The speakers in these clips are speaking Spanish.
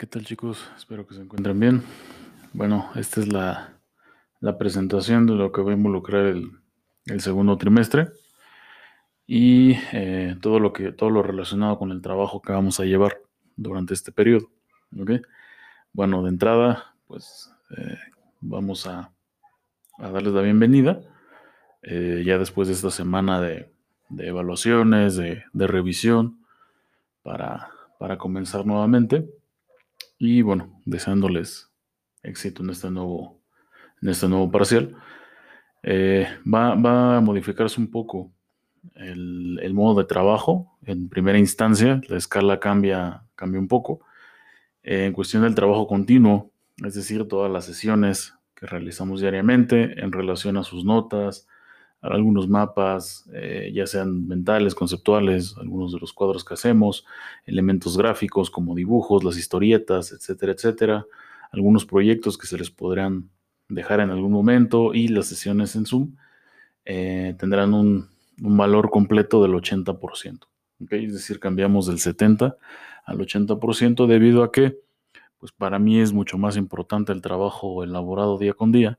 ¿Qué tal chicos? Espero que se encuentren bien. Bueno, esta es la, presentación de lo que va a involucrar el, segundo trimestre y eh, todo, lo que, todo lo relacionado con el trabajo que vamos a llevar durante este periodo. Bueno, de entrada, pues eh, vamos a, darles la bienvenida. Eh, ya después de esta semana de, evaluaciones, de, revisión, para, para comenzar nuevamente. Y bueno, deseándoles éxito en este nuevo, en este nuevo parcial. Eh, va, a modificarse un poco el, modo de trabajo. En primera instancia, la escala cambia, cambia un poco. Eh, en cuestión del trabajo continuo, es decir, todas las sesiones que realizamos diariamente en relación a sus notas, algunos mapas, eh, ya sean mentales, conceptuales, algunos de los cuadros que hacemos, elementos gráficos como dibujos, las historietas, etcétera, etcétera, algunos proyectos que se les podrán dejar en algún momento y las sesiones en Zoom eh, tendrán un, valor completo del 80%. Es decir, cambiamos del 70 al 80% debido a que, pues para mí es mucho más importante el trabajo elaborado día con día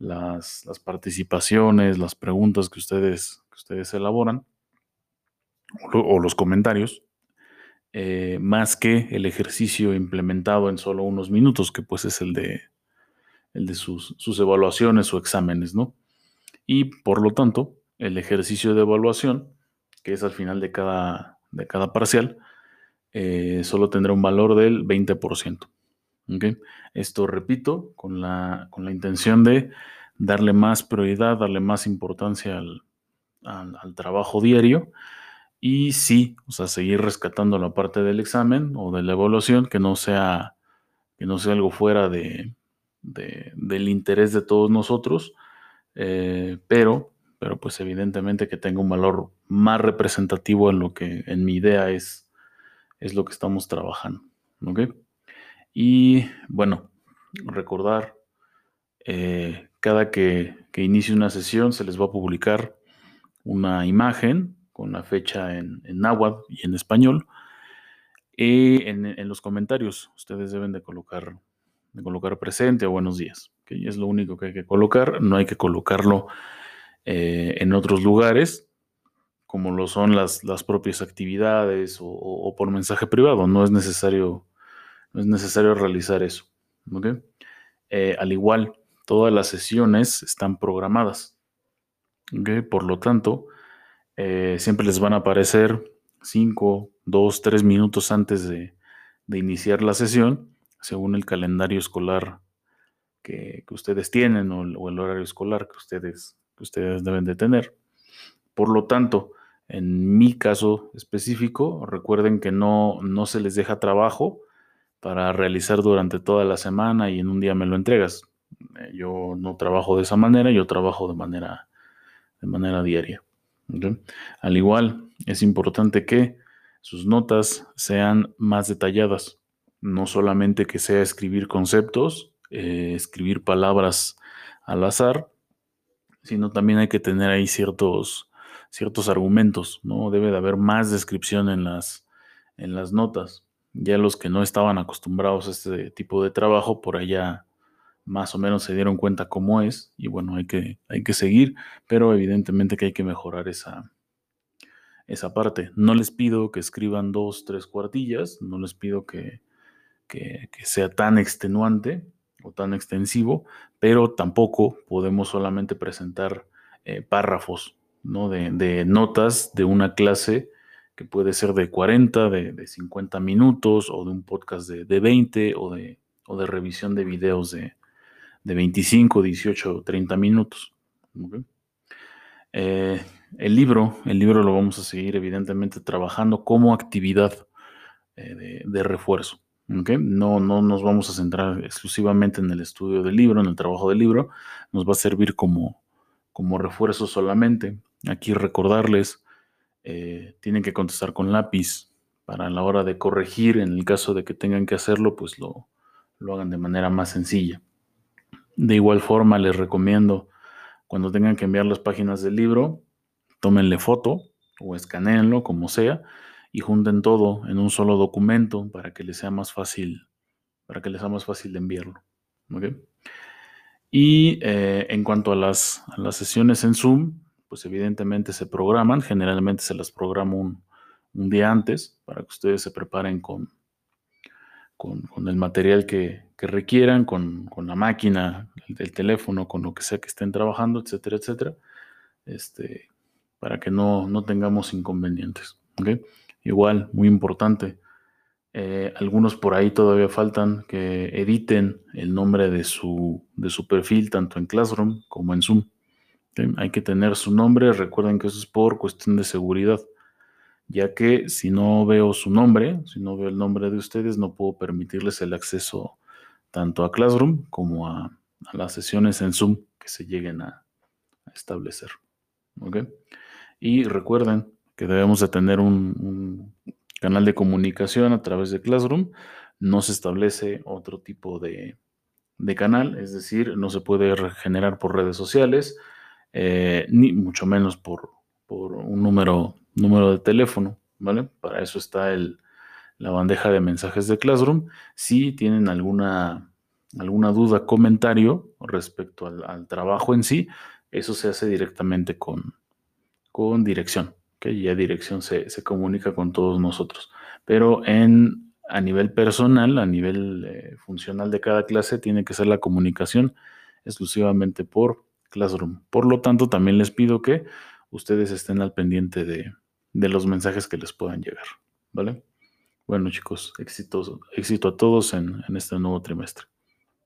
las, participaciones, las preguntas que ustedes, que ustedes elaboran o, los comentarios, eh, más que el ejercicio implementado en solo unos minutos, que pues es el de, el de sus, evaluaciones o exámenes, ¿no? Y por lo tanto, el ejercicio de evaluación, que es al final de cada, de cada parcial, eh, solo tendrá un valor del 20%. Esto, repito, con la, con la intención de darle más prioridad, darle más importancia al, trabajo diario y sí, o sea, seguir rescatando la parte del examen o de la evaluación que no sea, que no sea algo fuera de, del interés de todos nosotros, eh, pero, pero pues evidentemente que tenga un valor más representativo en lo que en mi idea es, es lo que estamos trabajando. Y bueno, recordar eh, cada que, inicie una sesión se les va a publicar una imagen con la fecha en, en náhuatl y en español. Y en, los comentarios ustedes deben de colocar, de colocar presente o buenos días. que Es lo único que hay que colocar. No hay que colocarlo eh, en otros lugares, como lo son las, las propias actividades o, por mensaje privado. No es necesario, no es necesario realizar eso. Eh, al igual todas las sesiones están programadas. Por lo tanto, eh, siempre les van a aparecer 5, 2, 3 minutos antes de, iniciar la sesión, según el calendario escolar que, ustedes tienen o el, horario escolar que ustedes, que ustedes deben de tener. Por lo tanto, en mi caso específico, recuerden que no, no se les deja trabajo para realizar durante toda la semana y en un día me lo entregas. Eh, yo no trabajo de esa manera, yo trabajo de manera, de manera diaria. Al igual, es importante que sus notas sean más detalladas, no solamente que sea escribir conceptos, eh, escribir palabras al azar, sino también hay que tener ahí ciertos, ciertos argumentos, ¿no? Debe de haber más descripción en las, en las notas. Ya los que no estaban acostumbrados a este tipo de trabajo, por allá más o menos se dieron cuenta cómo es y bueno, hay que, hay que seguir, pero evidentemente que hay que mejorar esa, esa parte. No les pido que escriban dos, tres cuartillas, no les pido que, sea tan extenuante o tan extensivo, pero tampoco podemos solamente presentar eh, párrafos ¿no? de, notas de una clase que puede ser de 40, de, 50 minutos o de un podcast de, de 20 o de, revisión de videos de, de 25, 18, 30 minutos. Eh, el libro, el libro lo vamos a seguir evidentemente trabajando como actividad eh, de, refuerzo. No, no nos vamos a centrar exclusivamente en el estudio del libro, en el trabajo del libro, nos va a servir como, como refuerzo solamente. Aquí recordarles, eh, tienen que contestar con lápiz para la hora de corregir, en el caso de que tengan que hacerlo, pues lo, lo hagan de manera más sencilla. De igual forma, les recomiendo cuando tengan que enviar las páginas del libro, tómenle foto o escaneenlo, como sea, y junten todo en un solo documento para que les sea más fácil para que les sea más fácil de enviarlo. Y eh, en cuanto a las, sesiones en Zoom, pues evidentemente se programan, generalmente se las programa un, día antes para que ustedes se preparen con, con, el material que, requieran, con, la máquina, el, teléfono, con lo que sea que estén trabajando, etcétera, etcétera, este, para que no, no tengamos inconvenientes. Igual, muy importante, eh, algunos por ahí todavía faltan que editen el nombre de su, de su perfil tanto en Classroom como en Zoom. Hay que tener su nombre, recuerden que eso es por cuestión de seguridad, ya que si no veo su nombre, si no veo el nombre de ustedes, no puedo permitirles el acceso tanto a Classroom como a, las sesiones en Zoom que se lleguen a, establecer. Y recuerden que debemos de tener un canal de comunicación a través de Classroom, no se establece otro tipo de, canal, es decir, no se puede generar por redes sociales, eh, ni mucho menos por, un número, número de teléfono, ¿vale? Para eso está el, la bandeja de mensajes de Classroom. Si tienen alguna, alguna duda, comentario respecto al, trabajo en sí, eso se hace directamente con, con dirección que ya dirección se, comunica con todos nosotros. Pero en, a nivel personal, a nivel eh, funcional de cada clase, tiene que ser la comunicación exclusivamente por Classroom. Por lo tanto, también les pido que ustedes estén al pendiente de, los mensajes que les puedan llegar. ¿Vale? Bueno, chicos, éxito a todos en este nuevo trimestre.